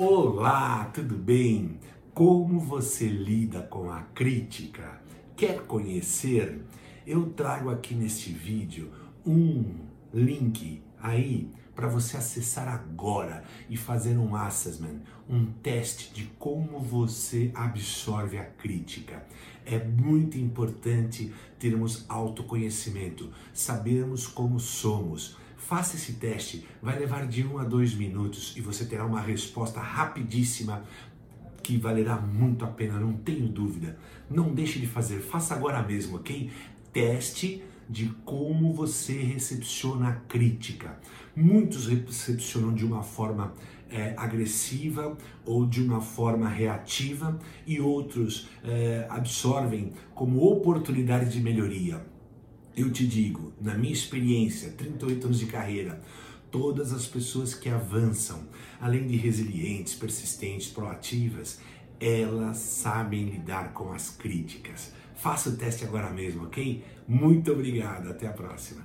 Olá, tudo bem? Como você lida com a crítica? Quer conhecer? Eu trago aqui neste vídeo um link aí para você acessar agora e fazer um assessment, um teste de como você absorve a crítica. É muito importante termos autoconhecimento, sabermos como somos. Faça esse teste, vai levar de um a dois minutos e você terá uma resposta rapidíssima que valerá muito a pena, não tenho dúvida. Não deixe de fazer, faça agora mesmo, ok? Teste de como você recepciona a crítica. Muitos recepcionam de uma forma é, agressiva ou de uma forma reativa e outros é, absorvem como oportunidade de melhoria. Eu te digo, na minha experiência, 38 anos de carreira, todas as pessoas que avançam, além de resilientes, persistentes, proativas, elas sabem lidar com as críticas. Faça o teste agora mesmo, ok? Muito obrigado, até a próxima.